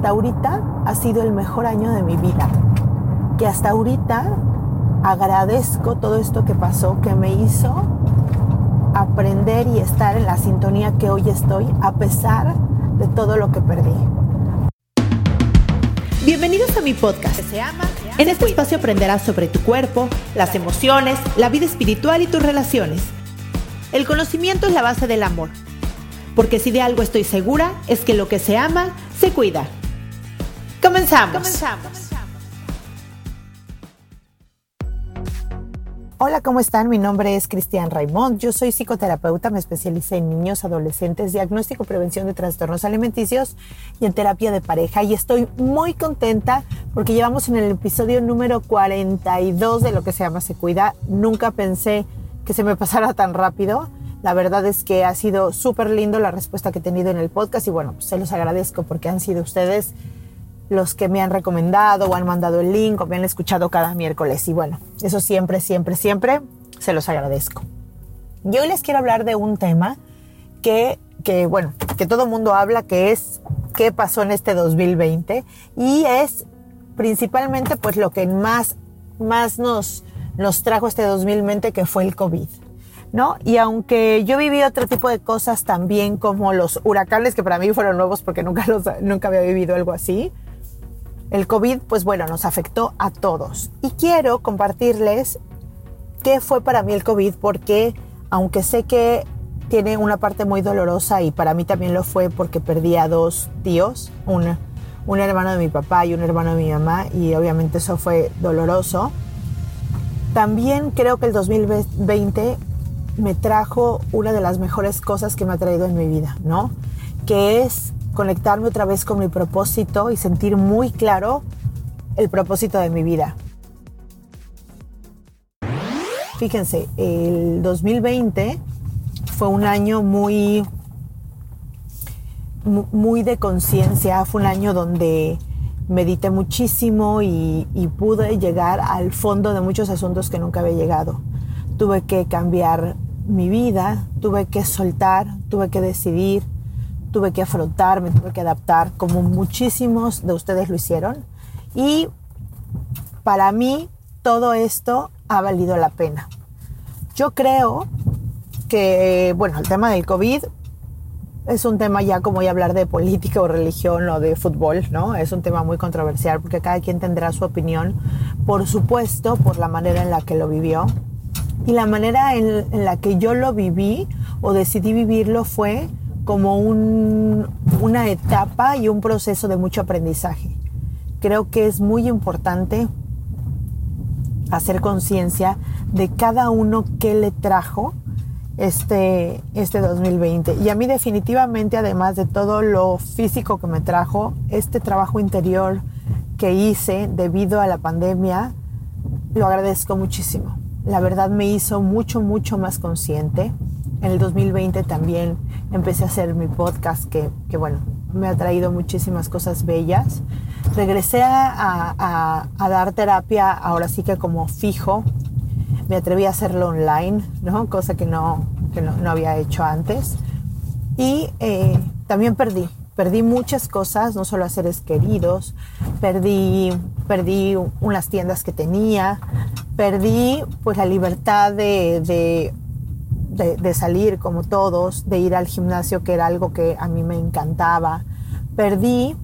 Hasta ahorita ha sido el mejor año de mi vida. Que hasta ahorita agradezco todo esto que pasó, que me hizo aprender y estar en la sintonía que hoy estoy, a pesar de todo lo que perdí. Bienvenidos a mi podcast. En este espacio aprenderás sobre tu cuerpo, las emociones, la vida espiritual y tus relaciones. El conocimiento es la base del amor. Porque si de algo estoy segura es que lo que se ama, se cuida. Comenzamos. Comenzamos. Hola, ¿cómo están? Mi nombre es Cristian Raimond. Yo soy psicoterapeuta, me especialicé en niños, adolescentes, diagnóstico, prevención de trastornos alimenticios y en terapia de pareja. Y estoy muy contenta porque llevamos en el episodio número 42 de lo que se llama Se Cuida. Nunca pensé que se me pasara tan rápido. La verdad es que ha sido súper lindo la respuesta que he tenido en el podcast y bueno, pues se los agradezco porque han sido ustedes los que me han recomendado o han mandado el link o me han escuchado cada miércoles. Y bueno, eso siempre, siempre, siempre se los agradezco. Y hoy les quiero hablar de un tema que, que bueno, que todo el mundo habla, que es qué pasó en este 2020 y es principalmente pues lo que más, más nos, nos trajo este 2020 que fue el COVID. ¿No? Y aunque yo viví otro tipo de cosas también como los huracanes que para mí fueron nuevos porque nunca, los, nunca había vivido algo así, el COVID, pues bueno, nos afectó a todos. Y quiero compartirles qué fue para mí el COVID, porque aunque sé que tiene una parte muy dolorosa y para mí también lo fue porque perdí a dos tíos, un, un hermano de mi papá y un hermano de mi mamá, y obviamente eso fue doloroso. También creo que el 2020 me trajo una de las mejores cosas que me ha traído en mi vida, ¿no? Que es conectarme otra vez con mi propósito y sentir muy claro el propósito de mi vida. Fíjense, el 2020 fue un año muy, muy de conciencia, fue un año donde medité muchísimo y, y, pude llegar al fondo de muchos asuntos que nunca había llegado. Tuve que cambiar mi vida, tuve que soltar, tuve que decidir, tuve que afrontar, tuve que adaptar, como muchísimos de ustedes lo hicieron. Y para mí todo esto ha valido la pena. Yo creo que, bueno, el tema del COVID es un tema ya como ya hablar de política o religión o de fútbol, ¿no? Es un tema muy controversial porque cada quien tendrá su opinión, por supuesto, por la manera en la que lo vivió. Y la manera en, en la que yo lo viví o decidí vivirlo fue como una etapa y un proceso de mucho aprendizaje. Creo que es muy importante hacer conciencia de cada uno que le trajo este, este 2020. Y a mí definitivamente, además de todo lo físico que me trajo, este trabajo interior que hice debido a la pandemia, lo agradezco muchísimo. La verdad me hizo mucho, mucho más consciente en el 2020 también empecé a hacer mi podcast que, bueno, me ha traído muchísimas cosas bellas. Regresé a, dar terapia ahora sí que como fijo. Me atreví a hacerlo online, ¿no? Cosa que no, no, había hecho antes. Y eh, también perdí, perdí muchas cosas, no solo a seres queridos, perdí, perdí unas tiendas que tenía, perdí pues la libertad de de, salir como todos, de ir al gimnasio, que era algo que a mí me encantaba. Perdí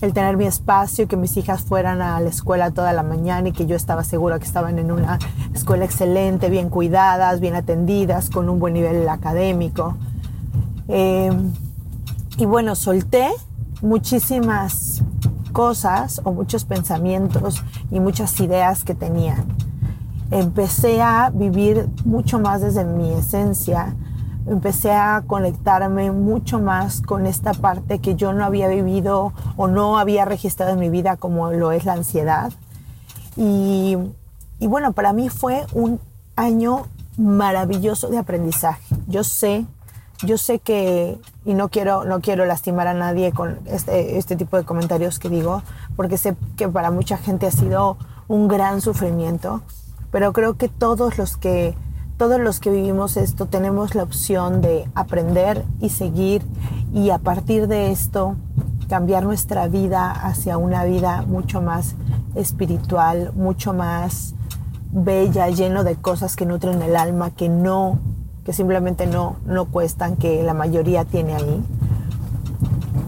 el tener mi espacio que mis hijas fueran a la escuela toda la mañana y que yo estaba segura que estaban en una escuela excelente, bien cuidadas, bien atendidas, con un buen nivel académico. Eh, y bueno, solté muchísimas cosas o muchos pensamientos y muchas ideas que tenía empecé a vivir mucho más desde mi esencia, empecé a conectarme mucho más con esta parte que yo no había vivido o no había registrado en mi vida como lo es la ansiedad. Y, y bueno, para mí fue un año maravilloso de aprendizaje. Yo sé, yo sé que, y no quiero, no quiero lastimar a nadie con este, este tipo de comentarios que digo, porque sé que para mucha gente ha sido un gran sufrimiento, pero creo que todos los que todos los que vivimos esto tenemos la opción de aprender y seguir y a partir de esto cambiar nuestra vida hacia una vida mucho más espiritual, mucho más bella, lleno de cosas que nutren el alma, que no, que simplemente no, no cuestan, que la mayoría tiene ahí.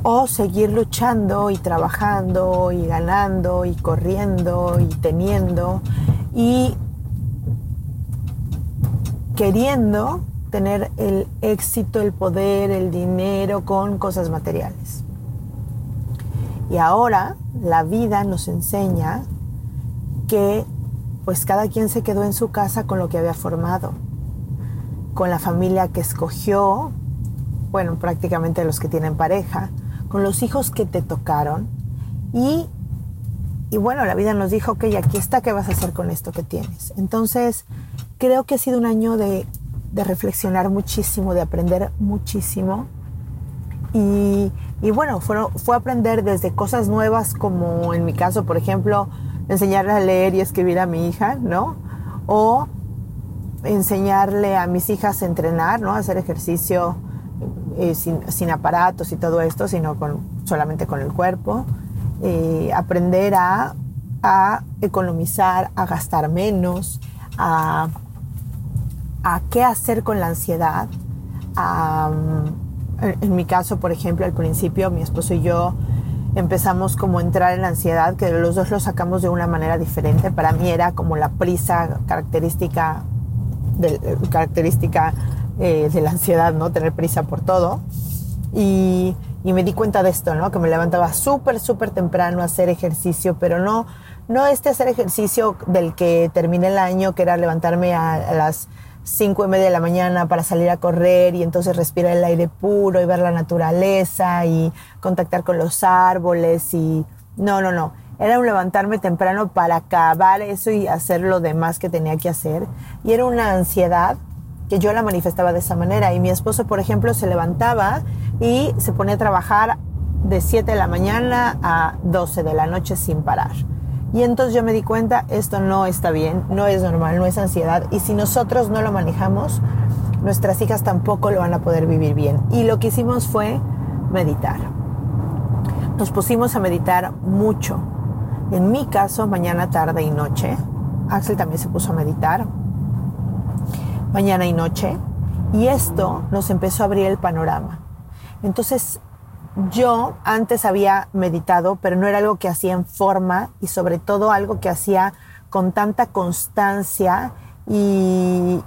O seguir luchando y trabajando y ganando y corriendo y teniendo y queriendo tener el éxito, el poder, el dinero con cosas materiales. Y ahora la vida nos enseña que pues cada quien se quedó en su casa con lo que había formado, con la familia que escogió, bueno, prácticamente los que tienen pareja, con los hijos que te tocaron y, y bueno, la vida nos dijo, ok, aquí está, ¿qué vas a hacer con esto que tienes? Entonces, creo que ha sido un año de, reflexionar muchísimo, de aprender muchísimo. Y, bueno, fue, fue, aprender desde cosas nuevas como en mi caso, por ejemplo, enseñarle a leer y escribir a mi hija, ¿no? O enseñarle a mis hijas a entrenar, ¿no? A hacer ejercicio eh, sin, aparatos y todo esto, sino solamente con el cuerpo. Eh, aprender a, a economizar, a gastar menos, a a qué hacer con la ansiedad. en mi caso, por ejemplo, al principio mi esposo y yo empezamos como a entrar en la ansiedad, que los dos lo sacamos de una manera diferente. Para mí era como la prisa característica, de, característica eh, de la ansiedad, ¿no? Tener prisa por todo. Y, y me di cuenta de esto, ¿no? Que me levantaba súper, súper temprano a hacer ejercicio, pero no, no este hacer ejercicio del que terminé el año, que era levantarme a las cinco y media de la mañana para salir a correr y entonces respirar el aire puro y ver la naturaleza y contactar con los árboles y no, no, no. Era un levantarme temprano para acabar eso y hacer lo demás que tenía que hacer. Y era una ansiedad que yo la manifestaba de esa manera. Y mi esposo, por ejemplo, se levantaba y se ponía a trabajar de 7 de la mañana a 12 de la noche sin parar. Y entonces yo me di cuenta, esto no está bien, no es normal, no es ansiedad. Y si nosotros no lo manejamos, nuestras hijas tampoco lo van a poder vivir bien. Y lo que hicimos fue meditar. Nos pusimos a meditar mucho. En mi caso, mañana, tarde y noche. Axel también se puso a meditar. Mañana y noche. Y esto nos empezó a abrir el panorama. Entonces yo antes había meditado, pero no era algo que hacía en forma y sobre todo algo que hacía con tanta constancia y,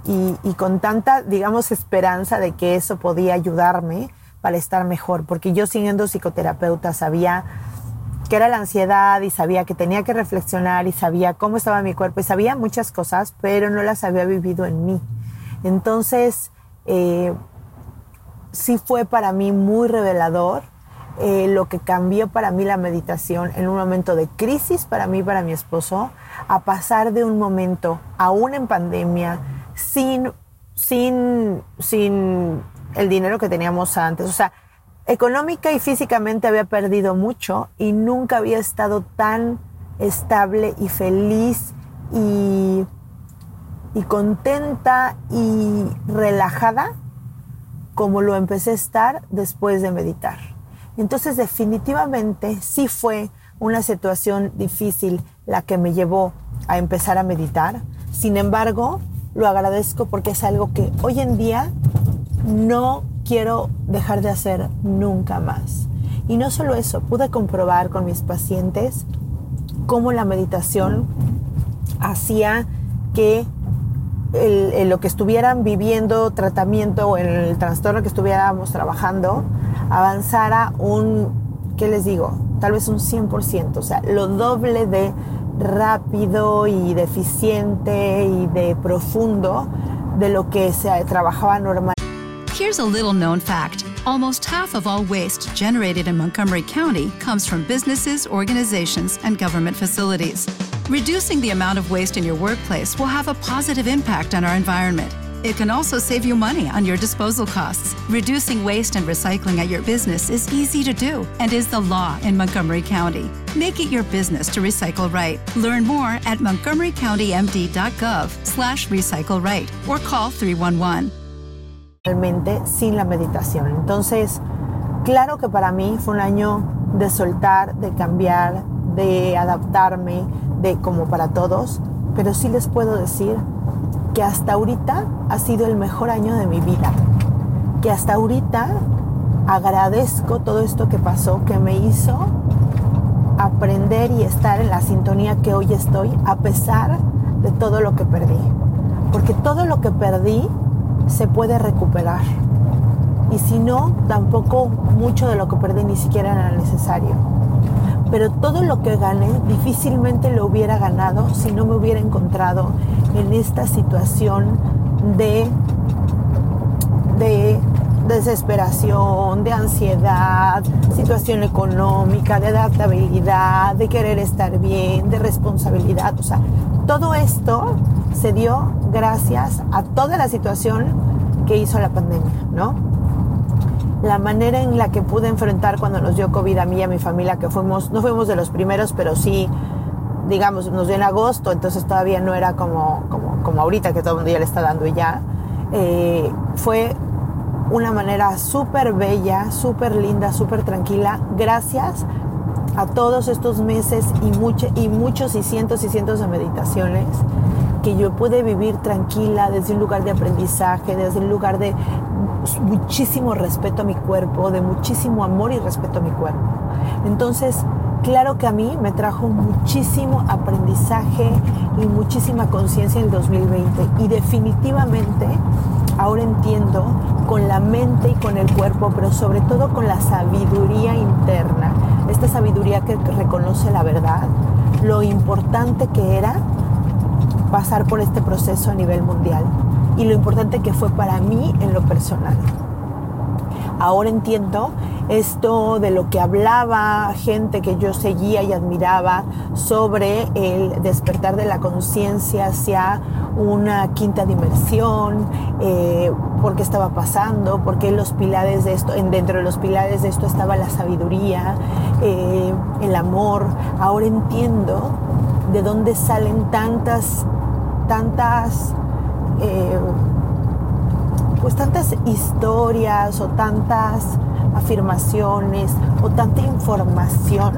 con tanta, digamos, esperanza de que eso podía ayudarme para estar mejor, porque yo siendo psicoterapeuta sabía que era la ansiedad y sabía que tenía que reflexionar y sabía cómo estaba mi cuerpo y sabía muchas cosas, pero no las había vivido en mí. Entonces, eh, sí fue para mí muy revelador eh, lo que cambió para mí la meditación en un momento de crisis para mí, para mi esposo, a pasar de un momento, aún en pandemia, sin, sin, sin el dinero que teníamos antes. O sea, económica y físicamente había perdido mucho y nunca había estado tan estable y feliz y, y contenta y relajada como lo empecé a estar después de meditar. Entonces definitivamente sí fue una situación difícil la que me llevó a empezar a meditar. Sin embargo, lo agradezco porque es algo que hoy en día no quiero dejar de hacer nunca más. Y no solo eso, pude comprobar con mis pacientes cómo la meditación hacía que lo que estuvieran viviendo, tratamiento o el trastorno que estuviéramos trabajando, avanzara un, ¿qué les digo? Tal vez un 100%, o sea, lo doble de rápido y de eficiente y de profundo de lo que se trabajaba normal. Here's a little known fact almost half of all waste generated in Montgomery County comes from businesses, organizations, and government facilities. Reducing the amount of waste in your workplace will have a positive impact on our environment. It can also save you money on your disposal costs. Reducing waste and recycling at your business is easy to do and is the law in Montgomery County. Make it your business to recycle right. Learn more at montgomerycountymd.gov slash recycle right or call 311. Realmente sin la meditación. Entonces, claro que para mí fue un año de soltar, de cambiar, de adaptarme, de como para todos, pero sí les puedo decir que hasta ahorita ha sido el mejor año de mi vida, que hasta ahorita agradezco todo esto que pasó, que me hizo aprender y estar en la sintonía que hoy estoy, a pesar de todo lo que perdí. Porque todo lo que perdí se puede recuperar. Y si no, tampoco mucho de lo que perdí ni siquiera era necesario. Pero todo lo que gané difícilmente lo hubiera ganado si no me hubiera encontrado en esta situación de, de desesperación, de ansiedad, situación económica, de adaptabilidad, de querer estar bien, de responsabilidad. O sea, todo esto se dio gracias a toda la situación que hizo la pandemia, ¿no? La manera en la que pude enfrentar cuando nos dio COVID a mí y a mi familia, que fuimos, no fuimos de los primeros, pero sí digamos, nos dio en agosto, entonces todavía no era como, como, como ahorita que todo el mundo ya le está dando y ya. Eh, fue una manera súper bella, súper linda, súper tranquila, gracias a todos estos meses y, y muchos y cientos y cientos de meditaciones que yo pude vivir tranquila desde un lugar de aprendizaje, desde un lugar de muchísimo respeto a mi cuerpo, de muchísimo amor y respeto a mi cuerpo. Entonces, claro que a mí me trajo muchísimo aprendizaje y muchísima conciencia en el 2020 y definitivamente ahora entiendo con la mente y con el cuerpo, pero sobre todo con la sabiduría interna, esta sabiduría que reconoce la verdad, lo importante que era pasar por este proceso a nivel mundial y lo importante que fue para mí en lo personal. Ahora entiendo esto de lo que hablaba gente que yo seguía y admiraba sobre el despertar de la conciencia hacia una quinta dimensión, eh, por qué estaba pasando, por qué los pilares de esto, dentro de los pilares de esto estaba la sabiduría, eh, el amor. Ahora entiendo de dónde salen tantas, tantas... Eh, pues tantas historias o tantas afirmaciones o tanta información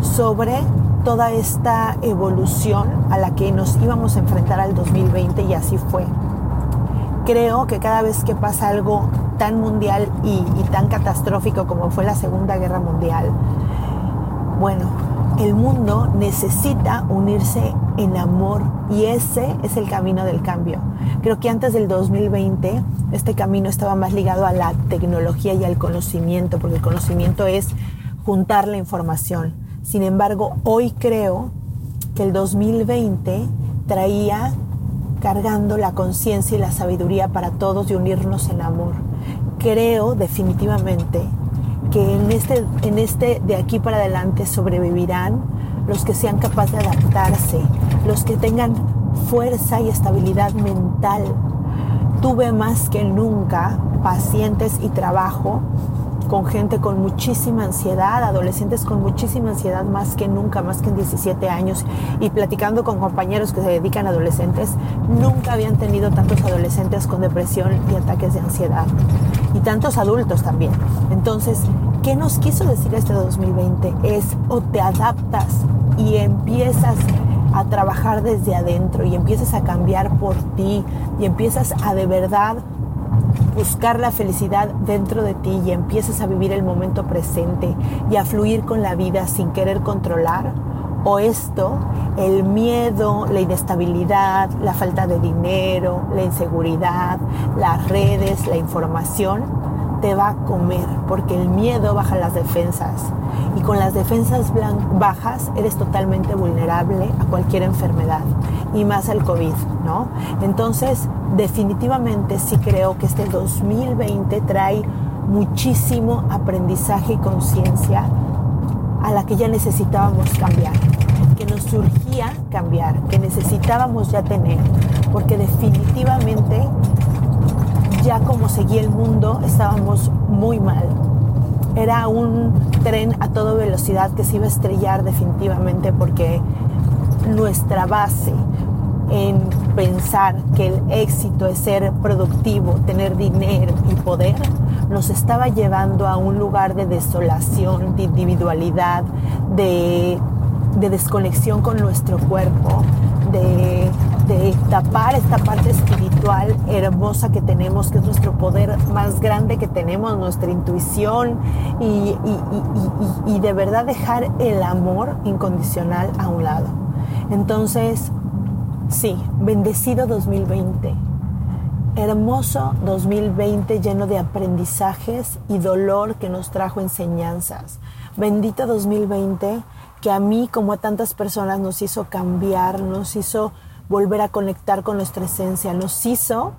sobre toda esta evolución a la que nos íbamos a enfrentar al 2020 y así fue. Creo que cada vez que pasa algo tan mundial y, y tan catastrófico como fue la Segunda Guerra Mundial, bueno, el mundo necesita unirse en amor y ese es el camino del cambio. Creo que antes del 2020 este camino estaba más ligado a la tecnología y al conocimiento, porque el conocimiento es juntar la información. Sin embargo, hoy creo que el 2020 traía cargando la conciencia y la sabiduría para todos y unirnos en amor. Creo definitivamente que en este, en este de aquí para adelante sobrevivirán los que sean capaces de adaptarse, los que tengan fuerza y estabilidad mental. Tuve más que nunca pacientes y trabajo con gente con muchísima ansiedad, adolescentes con muchísima ansiedad más que nunca, más que en 17 años, y platicando con compañeros que se dedican a adolescentes, nunca habían tenido tantos adolescentes con depresión y ataques de ansiedad, y tantos adultos también. Entonces, ¿qué nos quiso decir este 2020? Es o te adaptas y empiezas a trabajar desde adentro y empiezas a cambiar por ti y empiezas a de verdad buscar la felicidad dentro de ti y empiezas a vivir el momento presente y a fluir con la vida sin querer controlar, o esto, el miedo, la inestabilidad, la falta de dinero, la inseguridad, las redes, la información, te va a comer, porque el miedo baja las defensas. Y con las defensas bajas eres totalmente vulnerable a cualquier enfermedad, y más al COVID, ¿no? Entonces, definitivamente sí creo que este 2020 trae muchísimo aprendizaje y conciencia a la que ya necesitábamos cambiar, que nos surgía cambiar, que necesitábamos ya tener, porque definitivamente ya como seguía el mundo estábamos muy mal. Era un tren a toda velocidad que se iba a estrellar definitivamente porque nuestra base en pensar que el éxito es ser productivo, tener dinero y poder, nos estaba llevando a un lugar de desolación, de individualidad, de, desconexión con nuestro cuerpo, de, tapar esta parte espiritual hermosa que tenemos, que es nuestro poder más grande que tenemos, nuestra intuición, y, y de verdad dejar el amor incondicional a un lado. Entonces, sí, bendecido 2020 hermoso 2020 lleno de aprendizajes y dolor que nos trajo enseñanzas. Bendito 2020 que a mí como a tantas personas nos hizo cambiar, nos hizo volver a conectar con nuestra esencia, nos hizo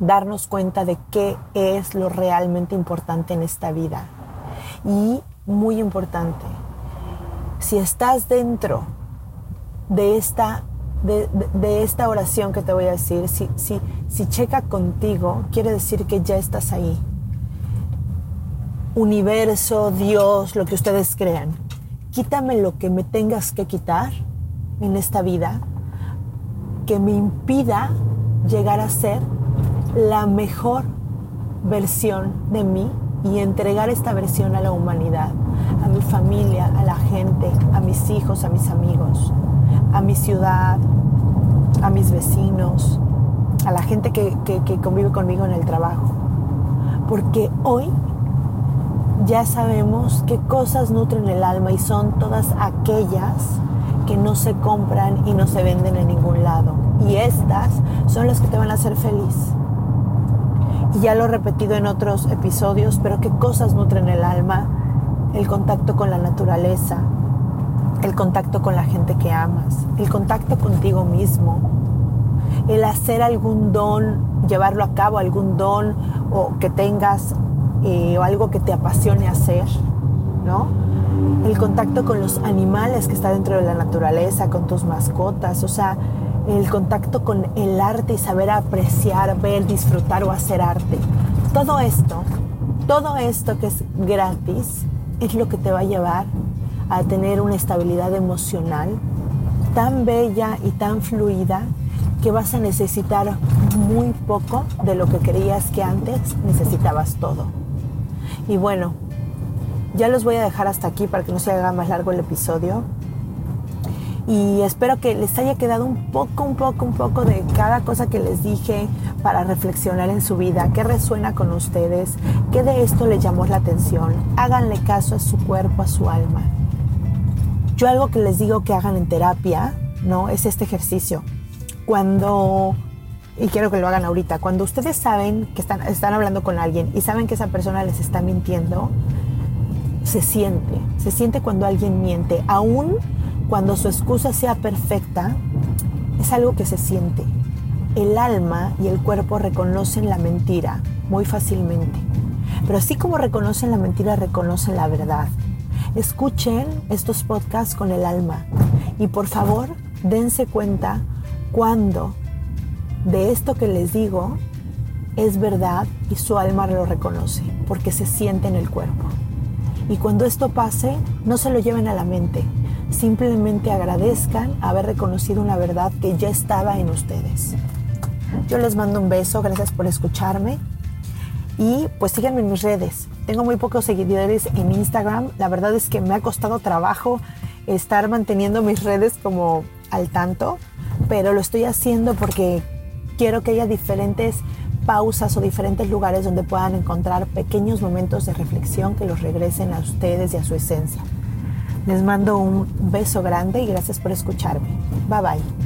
darnos cuenta de qué es lo realmente importante en esta vida. Y muy importante, si estás dentro de esta de, esta oración que te voy a decir, si, si, si checa contigo, quiere decir que ya estás ahí. Universo, Dios, lo que ustedes crean, quítame lo que me tengas que quitar en esta vida que me impida llegar a ser la mejor versión de mí y entregar esta versión a la humanidad, a mi familia, a la gente, a mis hijos, a mis amigos a mi ciudad, a mis vecinos, a la gente que, convive conmigo en el trabajo. Porque hoy ya sabemos qué cosas nutren el alma y son todas aquellas que no se compran y no se venden en ningún lado. Y estas son las que te van a hacer feliz. Y ya lo he repetido en otros episodios, pero qué cosas nutren el alma, el contacto con la naturaleza, el contacto con la gente que amas, el contacto contigo mismo, el hacer algún don, llevarlo a cabo, algún don o que tengas eh, o algo que te apasione hacer, ¿no? El contacto con los animales que está dentro de la naturaleza, con tus mascotas, o sea, el contacto con el arte y saber apreciar, ver, disfrutar o hacer arte. Todo esto, todo esto que es gratis, es lo que te va a llevar a tener una estabilidad emocional tan bella y tan fluida que vas a necesitar muy poco de lo que creías que antes necesitabas todo. Y bueno, ya los voy a dejar hasta aquí para que no se haga más largo el episodio. Y espero que les haya quedado un poco, un poco, un poco de cada cosa que les dije para reflexionar en su vida, qué resuena con ustedes, qué de esto les llamó la atención. Háganle caso a su cuerpo, a su alma. Yo algo que les digo que hagan en terapia, ¿no? Es este ejercicio. Cuando, y quiero que lo hagan ahorita, cuando ustedes saben que están, están hablando con alguien y saben que esa persona les está mintiendo, se siente, se siente cuando alguien miente, aún cuando su excusa sea perfecta, es algo que se siente. El alma y el cuerpo reconocen la mentira muy fácilmente, pero así como reconocen la mentira, reconocen la verdad. Escuchen estos podcasts con el alma y por favor dense cuenta cuando de esto que les digo es verdad y su alma lo reconoce porque se siente en el cuerpo. Y cuando esto pase, no se lo lleven a la mente, simplemente agradezcan haber reconocido una verdad que ya estaba en ustedes. Yo les mando un beso, gracias por escucharme y pues síganme en mis redes. Tengo muy pocos seguidores en Instagram. La verdad es que me ha costado trabajo estar manteniendo mis redes como al tanto, pero lo estoy haciendo porque quiero que haya diferentes pausas o diferentes lugares donde puedan encontrar pequeños momentos de reflexión que los regresen a ustedes y a su esencia. Les mando un beso grande y gracias por escucharme. Bye bye.